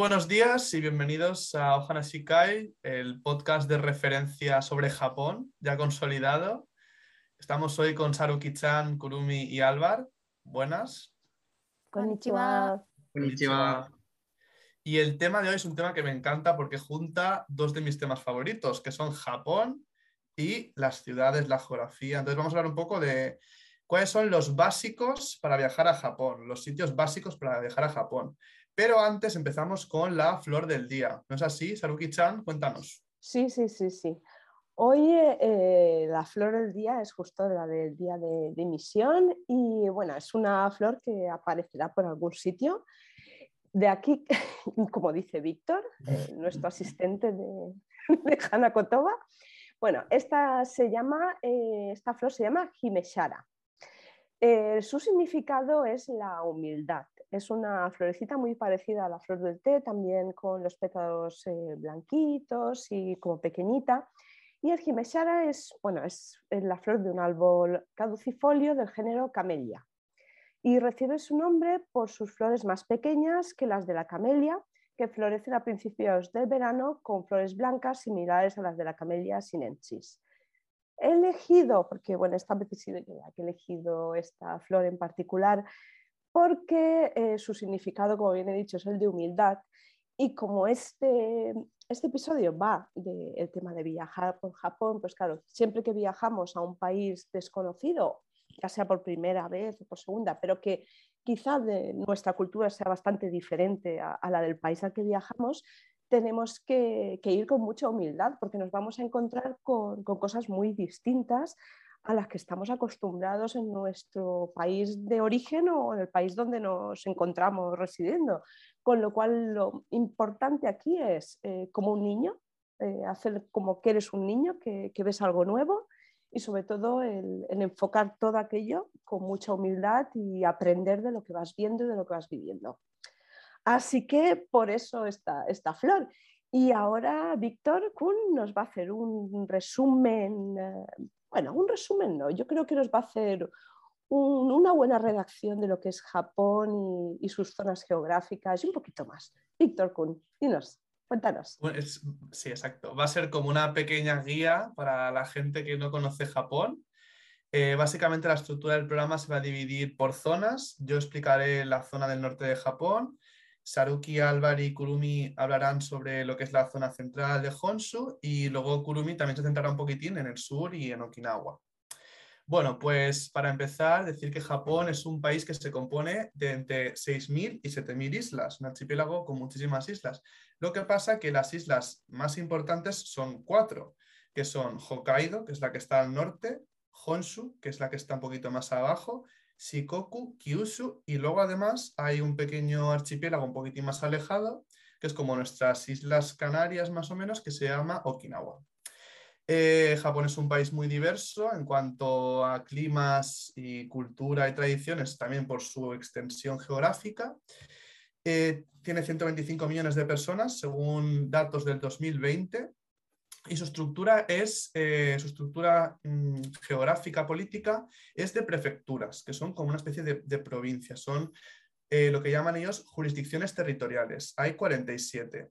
Buenos días y bienvenidos a Ohana Shikai, el podcast de referencia sobre Japón, ya consolidado. Estamos hoy con Saruki-chan, Kurumi y Álvar. Buenas. Konnichiwa. Konnichiwa. Y el tema de hoy es un tema que me encanta porque junta dos de mis temas favoritos, que son Japón y las ciudades, la geografía. Entonces vamos a hablar un poco de cuáles son los básicos para viajar a Japón, los sitios básicos para viajar a Japón. Pero antes empezamos con la flor del día. ¿No es así, Saruki-chan? Cuéntanos. Sí, sí, sí, sí. Hoy eh, la flor del día es justo la del día de, emisión y bueno, es una flor que aparecerá por algún sitio. De aquí, como dice Víctor, eh, nuestro asistente de, de Hana Kotoba, bueno, esta, se llama, eh, esta flor se llama Himeshara. Su significado es la humildad. Es una florecita muy parecida a la flor del té, también con los pétalos eh, blanquitos y como pequeñita. Y el Himeshara es, bueno, es la flor de un árbol caducifolio del género Camellia. Y recibe su nombre por sus flores más pequeñas que las de la camelia, que florecen a principios del verano con flores blancas similares a las de la camelia sinensis. He elegido, porque bueno, esta vez he sido que he elegido esta flor en particular, porque eh, su significado, como bien he dicho, es el de humildad. Y como este, este episodio va del tema de viajar por Japón, pues claro, siempre que viajamos a un país desconocido, ya sea por primera vez o por segunda, pero que quizá de nuestra cultura sea bastante diferente a, la del país al que viajamos, tenemos que, ir con mucha humildad porque nos vamos a encontrar con, cosas muy distintas a las que estamos acostumbrados en nuestro país de origen o en el país donde nos encontramos residiendo. Con lo cual, lo importante aquí es, eh, como un niño, eh, hacer como que eres un niño, que, ves algo nuevo y sobre todo el, enfocar todo aquello con mucha humildad y aprender de lo que vas viendo y de lo que vas viviendo. Así que por eso esta, esta flor. Y ahora Víctor Kuhn nos va a hacer un resumen eh, bueno, un resumen no, yo creo que nos va a hacer una buena redacción de lo que es Japón y, sus zonas geográficas y un poquito más. Víctor Kuhn, dinos, cuéntanos. sí, exacto. Va a ser como una pequeña guía para la gente que no conoce Japón. Eh, básicamente la estructura del programa se va a dividir por zonas. Yo explicaré la zona del norte de Japón. Saruki, Álvaro y Kurumi hablarán sobre lo que es la zona central de Honshu y luego Kurumi también se centrará un poquitín en el sur y en Okinawa. Bueno, pues para empezar, decir que Japón es un país que se compone de entre 6.000 y 7.000 islas, un archipiélago con muchísimas islas. Lo que pasa que las islas más importantes son cuatro, que son Hokkaido, que es la que está al norte, Honshu, que es la que está un poquito más abajo, Shikoku, Kyushu y luego además hay un pequeño archipiélago un poquitín más alejado, que es como nuestras Islas Canarias más o menos, que se llama Okinawa. Eh, Japón es un país muy diverso en cuanto a climas y cultura y tradiciones, también por su extensión geográfica. Eh, tiene 125 millones de personas según datos del 2020 y su estructura es, eh, su estructura mm, geográfica política es de prefecturas, que son como una especie de, provincias, son eh, lo que llaman ellos jurisdicciones territoriales. Hay 47.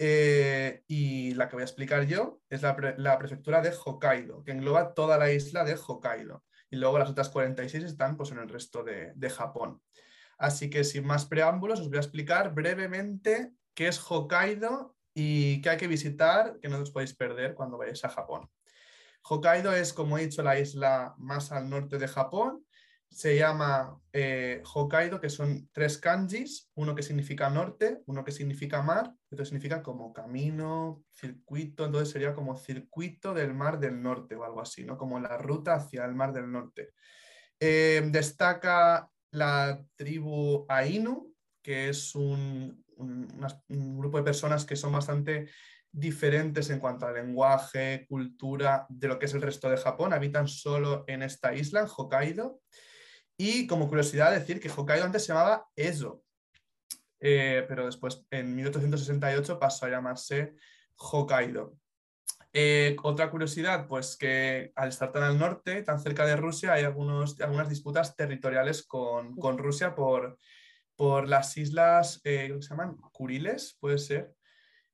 Eh, y la que voy a explicar yo es la, prefectura de Hokkaido, que engloba toda la isla de Hokkaido. Y luego las otras 46 están pues, en el resto de, de Japón. Así que sin más preámbulos, os voy a explicar brevemente qué es Hokkaido y que hay que visitar, que no os podéis perder cuando vayáis a Japón. Hokkaido es, como he dicho, la isla más al norte de Japón. Se llama eh, Hokkaido, que son tres kanjis, uno que significa norte, uno que significa mar, otro significa como camino, circuito, entonces sería como circuito del mar del norte o algo así, ¿no? como la ruta hacia el mar del norte. Eh, destaca la tribu Ainu, que es un, un, grupo de personas que son bastante diferentes en cuanto al lenguaje, cultura, de lo que es el resto de Japón. Habitan solo en esta isla, en Hokkaido. Y como curiosidad decir que Hokkaido antes se llamaba Ezo, eh, pero después en 1868 pasó a llamarse Hokkaido. Eh, otra curiosidad, pues que al estar tan al norte, tan cerca de Rusia, hay algunos, algunas disputas territoriales con, con Rusia por, por las islas, eh, se llaman? Kuriles, puede ser,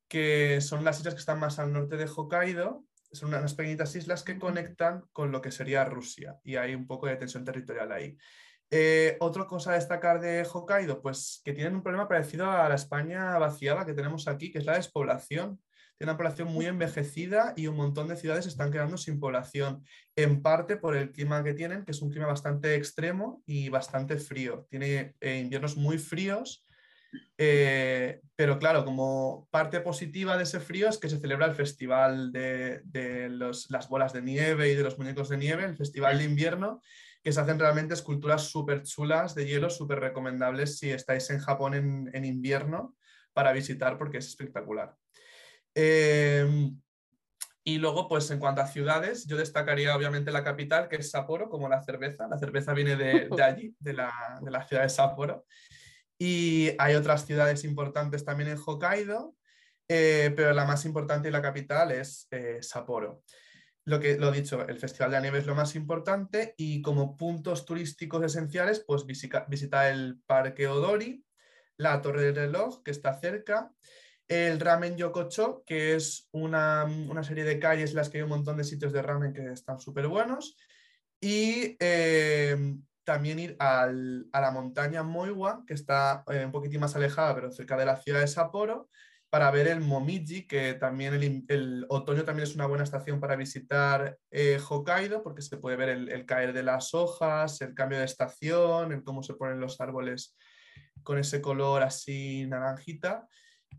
que son las islas que están más al norte de Hokkaido. Son unas pequeñitas islas que conectan con lo que sería Rusia y hay un poco de tensión territorial ahí. Eh, otra cosa a destacar de Hokkaido, pues que tienen un problema parecido a la España vaciada que tenemos aquí, que es la despoblación. Tiene una población muy envejecida y un montón de ciudades están quedando sin población, en parte por el clima que tienen, que es un clima bastante extremo y bastante frío. Tiene eh, inviernos muy fríos, eh, pero claro, como parte positiva de ese frío es que se celebra el festival de, las bolas de nieve y de los muñecos de nieve, el festival de invierno, que se hacen realmente esculturas súper chulas de hielo, súper recomendables si estáis en Japón en invierno para visitar porque es espectacular. Em, y luego, pues en cuanto a ciudades, yo destacaría obviamente la capital, que es Sapporo, como la cerveza. La cerveza viene de, allí, de la, de ciudad de Sapporo. Y hay otras ciudades importantes también en Hokkaido, eh, pero la más importante y la capital es eh, Sapporo. Lo que lo dicho, el Festival de la Nieve es lo más importante y como puntos turísticos esenciales, pues visita, visita el Parque Odori, la Torre del Reloj, que está cerca, el Ramen Yokocho, que es una, serie de calles en las que hay un montón de sitios de ramen que están súper buenos. Y eh, también ir a la montaña Moiwa, que está eh, un poquitín más alejada, pero cerca de la ciudad de Sapporo, para ver el Momiji, que también el, otoño también es una buena estación para visitar eh, Hokkaido, porque se puede ver el, el, caer de las hojas, el cambio de estación, el cómo se ponen los árboles con ese color así naranjita.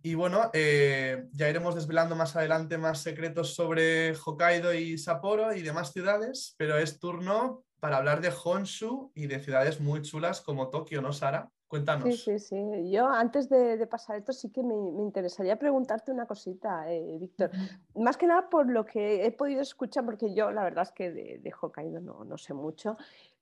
Y bueno, eh, ya iremos desvelando más adelante más secretos sobre Hokkaido y Sapporo y demás ciudades, pero es turno para hablar de Honshu y de ciudades muy chulas como Tokio, ¿no, Sara? Cuéntanos. Sí, sí, sí. Yo antes de, pasar esto sí que me, interesaría preguntarte una cosita, eh, Víctor. Más que nada por lo que he podido escuchar, porque yo la verdad es que de, de Hokkaido no, no, sé mucho,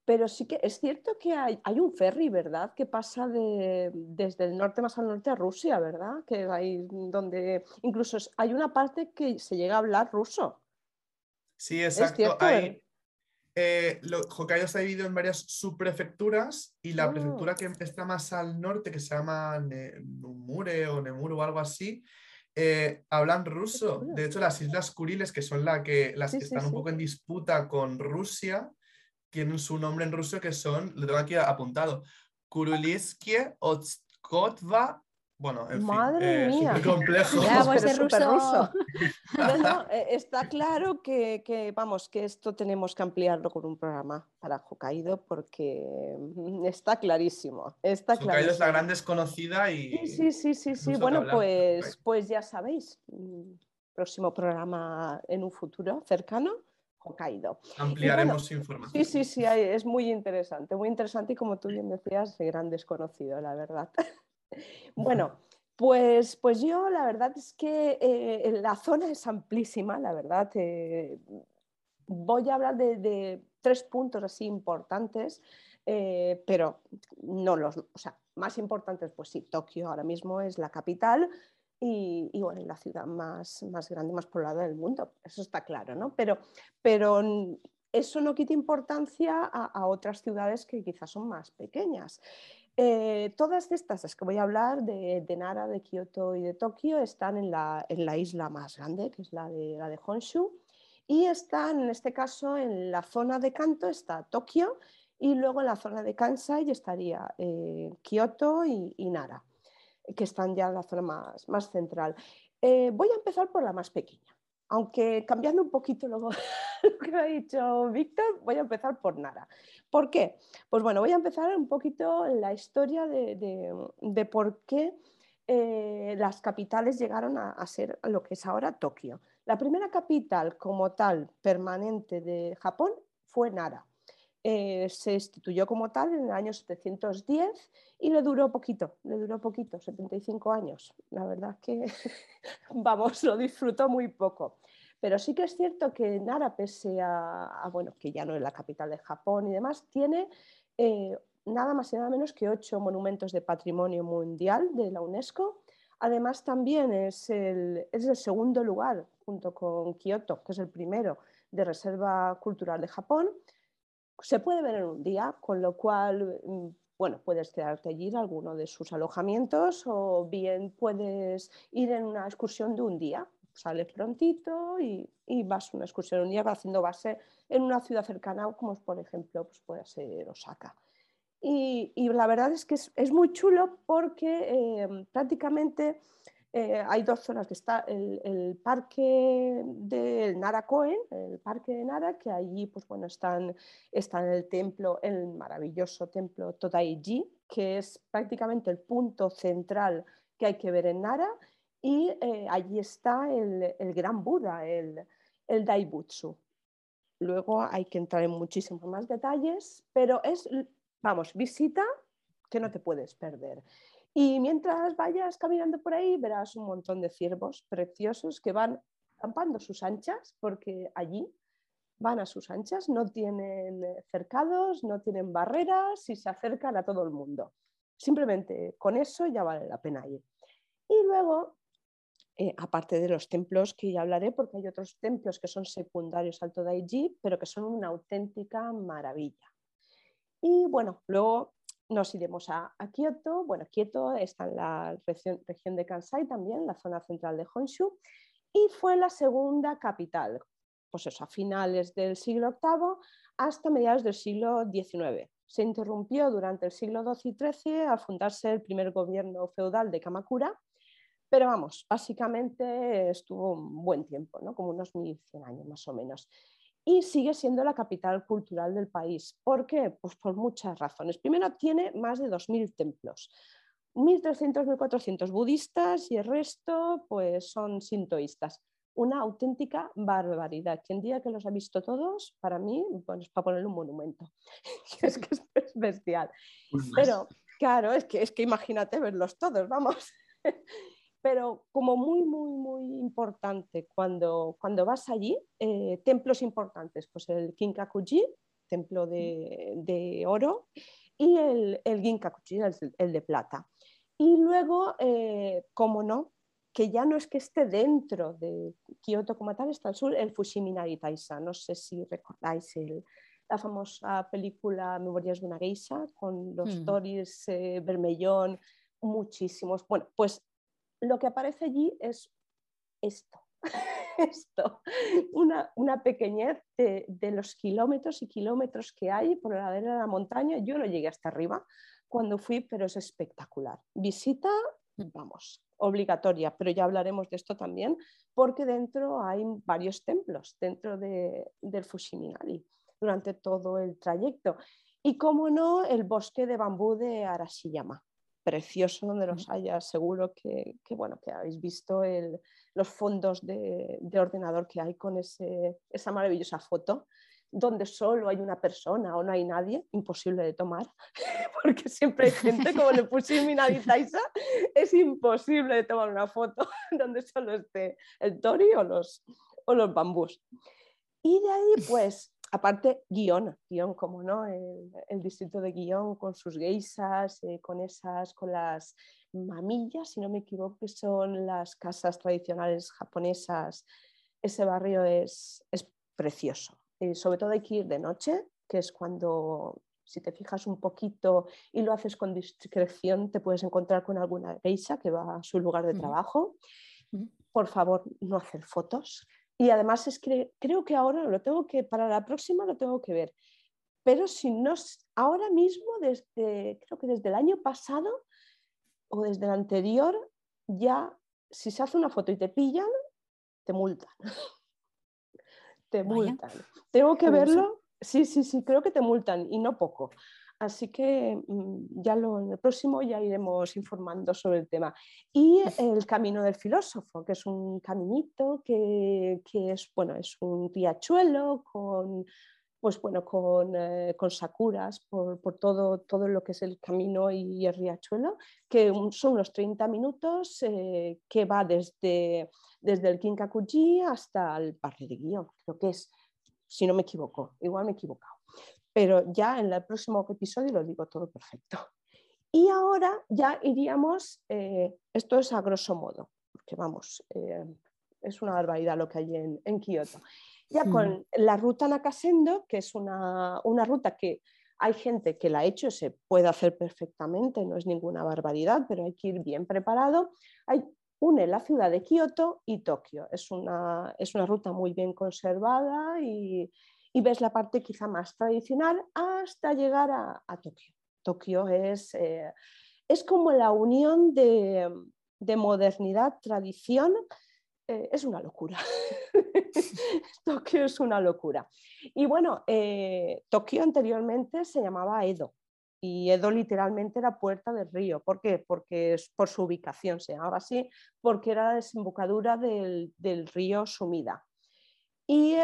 pero sí que es cierto que hay, un ferry, ¿verdad? Que pasa desde el norte más al norte a Rusia, ¿verdad? Que hay donde incluso hay una parte que se llega a hablar ruso. Sí, exacto. Hay, eh, Hokkaido está dividido en varias subprefecturas y la prefectura ah. que está más al norte, que se llama Numure o Nemuru o algo así, eh, hablan ruso. De hecho, las Islas Kuriles, que son la que, las que están un poco en disputa con Rusia, tienen su nombre en ruso que son, lo tengo aquí apuntado, Kuruliskie Otskotva. Bueno, en Madre fin, eh, complejo. Ya, pues es ruso. Eh, está claro que, vamos, que esto tenemos que ampliarlo con un programa para Hokkaido porque mm, está clarísimo. Está Hokkaido es la gran desconocida y... Sí, sí, sí, sí. Bueno, pues, pues ya sabéis, mm, próximo programa en un futuro cercano Hokkaido. Ampliaremos información. Sí, sí, sí, es muy interesante, muy interesante y como tú bien decías, gran desconocido, la verdad. bueno, pues, pues yo la verdad es que eh, la zona es amplísima, la verdad. Eh, voy a hablar de, tres puntos así importantes, eh, pero no los, o sea, más importantes, pues sí, Tokio ahora mismo es la capital, y, bueno, la ciudad más, más grande, más poblada del mundo, eso está claro, ¿no? Pero, pero eso no quita importancia a, otras ciudades que quizás son más pequeñas. Eh, todas estas, las que voy a hablar, de, Nara, de Kioto y de Tokio, están en la, en la, isla más grande, que es la de, la de Honshu, y están, en este caso, en la zona de Kanto está Tokio, y luego en la zona de Kansai estaría eh, Kioto y Nara que están ya en la zona más, más central. Eh, voy a empezar por la más pequeña, aunque cambiando un poquito lo, que ha dicho Víctor, voy a empezar por Nara. ¿Por qué? Pues bueno, voy a empezar un poquito la historia de, por qué eh, las capitales llegaron a, a, ser lo que es ahora Tokio. La primera capital como tal permanente de Japón fue Nara. Eh, se instituyó como tal en el año 710 y le duró poquito, le duró poquito, 75 años. La verdad que, vamos, lo disfrutó muy poco. Pero sí que es cierto que Nara, pese a, bueno, que ya no es la capital de Japón y demás, tiene eh, nada más y nada menos que ocho monumentos de patrimonio mundial de la UNESCO. Además, también es el, es el segundo lugar, junto con Kioto, que es el primero de Reserva Cultural de Japón se puede ver en un día, con lo cual mm, bueno, puedes quedarte allí en alguno de sus alojamientos o bien puedes ir en una excursión de un día. Sales prontito y, vas a una excursión un día haciendo base en una ciudad cercana, como por ejemplo pues puede ser Osaka. Y, la verdad es que es, muy chulo porque eh, prácticamente eh, hay dos zonas, que está el, parque del Nara Koen, el parque de Nara, que allí pues, bueno, están, están el templo, el maravilloso templo Todaiji, que es prácticamente el punto central que hay que ver en Nara, y eh, allí está el, el, gran Buda, el, el Daibutsu. Luego hay que entrar en muchísimos más detalles, pero es, vamos, visita que no te puedes perder. Y mientras vayas caminando por ahí verás un montón de ciervos preciosos que van acampando sus anchas, porque allí van a sus anchas, no tienen cercados, no tienen barreras y se acercan a todo el mundo. Simplemente con eso ya vale la pena ir. Y luego, eh, aparte de los templos que ya hablaré, porque hay otros templos que son secundarios al Todaiji, pero que son una auténtica maravilla. Y bueno, luego nos iremos a, Kioto. Bueno, Kioto está en la región, de Kansai también, la zona central de Honshu, y fue la segunda capital, pues eso, a finales del siglo VIII hasta mediados del siglo XIX. Se interrumpió durante el siglo XII y XIII al fundarse el primer gobierno feudal de Kamakura, pero vamos, básicamente estuvo un buen tiempo, ¿no? como unos 1100 años más o menos y sigue siendo la capital cultural del país. ¿Por qué? Pues por muchas razones. Primero, tiene más de 2.000 templos, 1.300, 1.400 budistas y el resto pues son sintoístas. Una auténtica barbaridad. Quien diga que los ha visto todos, para mí, bueno, es para ponerle un monumento. es que es bestial. Pero claro, es que, es que imagínate verlos todos, vamos. pero como muy, muy, muy importante cuando, cuando vas allí, eh, templos importantes, pues el Kinkakuji, templo de, oro, y el, el Ginkakuji, el, de plata. Y luego, eh, como no, que ya no es que esté dentro de Kioto como tal, está al sur, el Fushiminari Taisa. No sé si recordáis la famosa película Memorias de una geisha con los mm. toris eh, vermellón, muchísimos. Bueno, pues lo que aparece allí es esto, esto, una, una pequeñez de, los kilómetros y kilómetros que hay por la ladera de la montaña. Yo no llegué hasta arriba cuando fui, pero es espectacular. Visita, vamos, obligatoria, pero ya hablaremos de esto también, porque dentro hay varios templos, dentro de, del Fushiminari, durante todo el trayecto. Y como no, el bosque de bambú de Arashiyama precioso donde los haya. Seguro que, bueno, que habéis visto los fondos de, ordenador que hay con ese, esa maravillosa foto donde solo hay una persona o no hay nadie, imposible de tomar, porque siempre hay gente, como le puse en mi es imposible de tomar una foto donde solo esté el tori o los, o los bambús. Y de ahí, pues, Aparte, guion, guion, como no, el, distrito de guion con sus geisas, eh, con esas, con las mamillas, si no me equivoco, que son las casas tradicionales japonesas. Ese barrio es, es precioso. Eh, sobre todo hay que ir de noche, que es cuando, si te fijas un poquito y lo haces con discreción, te puedes encontrar con alguna geisha que va a su lugar de trabajo. Por favor, no hacer fotos y además es que creo que ahora lo tengo que, para la próxima lo tengo que ver. Pero si no, ahora mismo, desde, creo que desde el año pasado o desde el anterior, ya si se hace una foto y te pillan, te multan. te multan. Tengo que verlo. Sí, sí, sí, creo que te multan y no poco. Así que mm, ya lo, en el próximo ya iremos informando sobre el tema. Y el camino del filósofo, que es un caminito que, es, bueno, es un riachuelo con, pues bueno, con, eh, sakuras por, todo, todo lo que es el camino y el riachuelo, que son unos 30 minutos eh, que va desde, desde el Kinkakuji hasta el Parque de Guión, creo que es, si no me equivoco, igual me he equivocado pero ya en el próximo episodio lo digo todo perfecto. Y ahora ya iríamos, eh, esto es a grosso modo, porque vamos, eh, es una barbaridad lo que hay en, Kioto. Ya con la ruta Nakasendo, que es una, ruta que Hay gente que la ha hecho, se puede hacer perfectamente, no es ninguna barbaridad, pero hay que ir bien preparado. Hay, une la ciudad de Kioto y Tokio. Es una, es una ruta muy bien conservada y, ves la parte quizá más tradicional hasta llegar a, Tokio. Tokio es, eh, es como la unión de, de modernidad, tradición, eh, es una locura. Tokio es una locura. Y bueno, eh, Tokio anteriormente se llamaba Edo. Y Edo literalmente era puerta del río. ¿Por qué? Porque es por su ubicación se llamaba así, porque era la desembocadura del, río Sumida. Y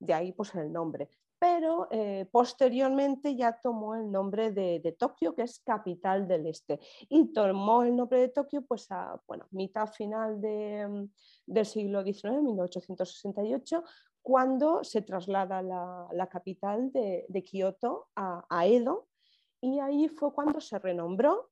de ahí pues el nombre. Pero eh, posteriormente ya tomó el nombre de, Tokio, que es capital del este, y tomó el nombre de Tokio pues a bueno, mitad final mm, del siglo XIX, 1868, cuando se traslada la, capital de, Kioto a, a Edo, y ahí fue cuando se renombró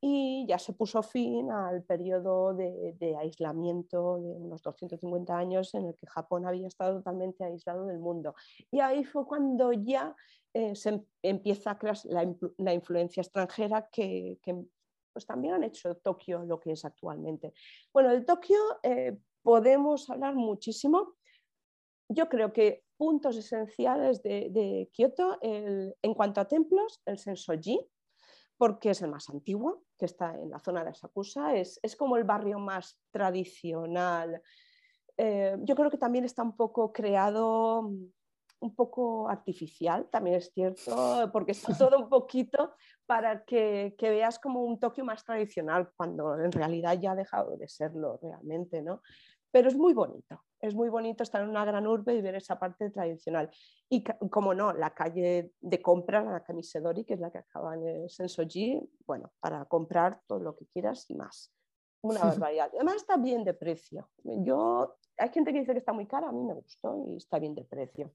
y ya se puso fin al periodo de, aislamiento de unos 250 años en el que Japón había estado totalmente aislado del mundo. Y ahí fue cuando ya eh, se em, empieza a crear la, influencia extranjera que, pues también han hecho Tokio lo que es actualmente. Bueno, de Tokio eh, podemos hablar muchísimo. Yo creo que puntos esenciales de, Kioto, en cuanto a templos, el Sensoji, porque es el más antiguo, que está en la zona de Asakusa, es, es como el barrio más tradicional. Eh, yo creo que también está un poco creado, mm, un poco artificial, también es cierto, porque está todo un poquito para que, que, veas como un Tokio más tradicional, cuando en realidad ya ha dejado de serlo realmente, ¿no? Pero es muy bonito, es muy bonito estar en una gran urbe y ver esa parte tradicional. Y como no, la calle de compra, la Camisedori, que es la que acaba en el Sensoji, bueno, para comprar todo lo que quieras y más. Una barbaridad. Además está bien de precio. Yo, hay gente que dice que está muy cara, a mí me gustó y está bien de precio.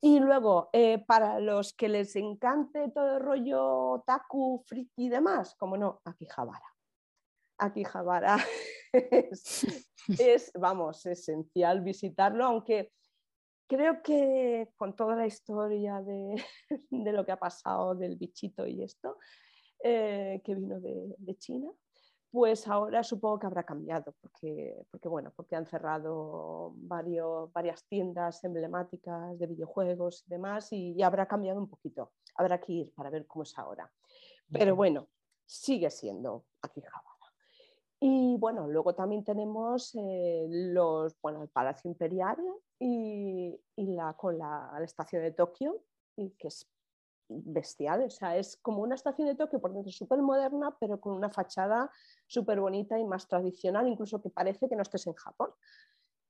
Y luego, eh, para los que les encante todo el rollo taku, friki y demás, como no, Akihabara. Akihabara es, vamos, esencial visitarlo, aunque creo que con toda la historia de, lo que ha pasado del bichito y esto, eh, que vino de, China, pues ahora supongo que habrá cambiado, porque, porque, bueno, porque han cerrado varios, varias tiendas emblemáticas de videojuegos y demás, y, habrá cambiado un poquito. Habrá que ir para ver cómo es ahora. Pero bueno, sigue siendo Akihabara. Y bueno, luego también tenemos eh, los, bueno, el Palacio Imperial y, la, con la, estación de Tokio, y que es bestial, o sea, es como una estación de Tokio por dentro súper moderna, pero con una fachada súper bonita y más tradicional, incluso que parece que no estés en Japón.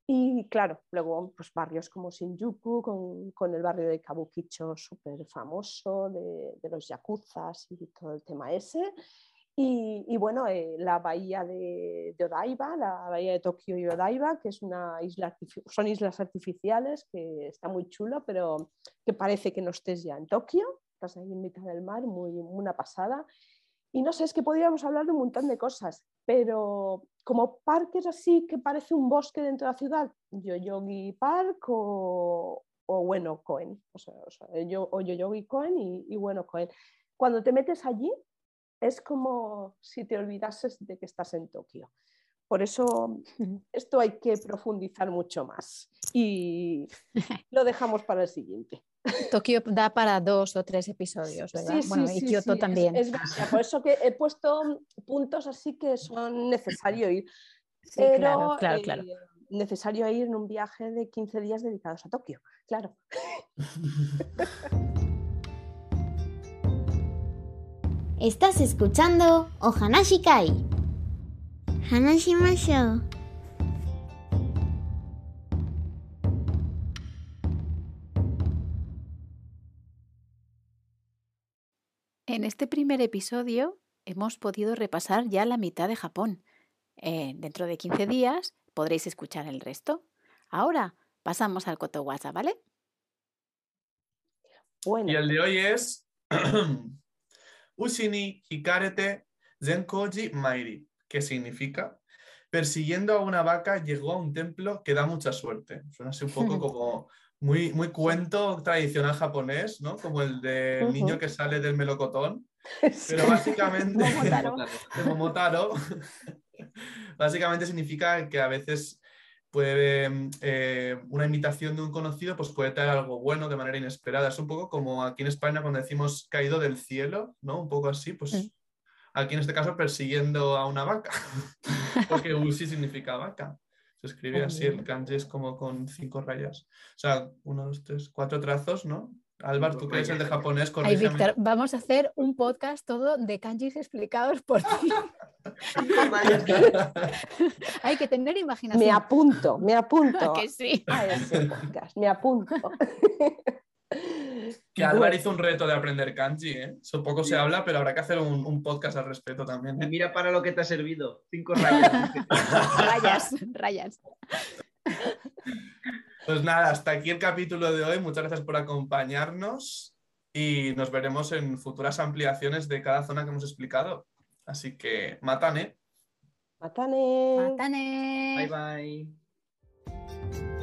Y claro, luego pues barrios como Shinjuku, con, con el barrio de Kabukicho súper famoso, de, de, los yakuzas y todo el tema ese. Y, bueno, eh, la bahía de, Odaiba, la bahía de Tokio y Odaiba, que es una isla, son islas artificiales, que está muy chulo, pero que parece que no estés ya en Tokio, estás ahí en mitad del mar, muy, una pasada. Y no sé, es que podríamos hablar de un montón de cosas, pero como parques así que parece un bosque dentro de la ciudad, Yoyogi Park o, o bueno, Cohen, o, sea, yo, o Yoyogi Cohen y, y bueno, Cohen. Cuando te metes allí, es como si te olvidases de que estás en Tokio. Por eso esto hay que profundizar mucho más y lo dejamos para el siguiente. Tokio da para dos o tres episodios, ¿verdad? bueno, y Kioto también. por eso que he puesto puntos así que son necesarios ir. claro, claro, claro. Eh, necesario ir en un viaje de 15 días dedicados a Tokio, claro. Estás escuchando Ohanashi Kai. Hanashimashou. En este primer episodio hemos podido repasar ya la mitad de Japón. Eh, dentro de 15 días podréis escuchar el resto. Ahora pasamos al Kotowasa, ¿vale? Bueno. Y el de hoy es Ushini Hikarete Zenkoji Mairi, que significa persiguiendo a una vaca llegó a un templo que da mucha suerte. Suena así un poco como muy, muy cuento tradicional japonés, ¿no? Como el del niño que sale del melocotón. Pero básicamente, de Momotaro, básicamente significa que a veces puede eh, una imitación de un conocido pues puede traer algo bueno de manera inesperada. Es un poco como aquí en España cuando decimos caído del cielo, ¿no? Un poco así, pues aquí en este caso persiguiendo a una vaca, porque usi significa vaca. Se escribe así, el kanji es como con cinco rayas. O sea, uno, dos, tres, cuatro trazos, ¿no? Álvaro, tú que eres el de japonés, Ay, Víctor, vamos a hacer un podcast todo de kanjis explicados por ti. Hay que tener imaginación. Me apunto, me apunto. que sí. A ese podcast, me apunto. Que Álvaro hizo un reto de aprender kanji, ¿eh? Eso poco se habla, pero habrá que hacer un, podcast al respecto también. ¿eh? Mira para lo que te ha servido. Cinco rayas. rayas, rayas. Pues nada, hasta aquí el capítulo de hoy. Muchas gracias por acompañarnos y nos veremos en futuras ampliaciones de cada zona que hemos explicado. Así que, matane. Matane. Matane. Bye bye.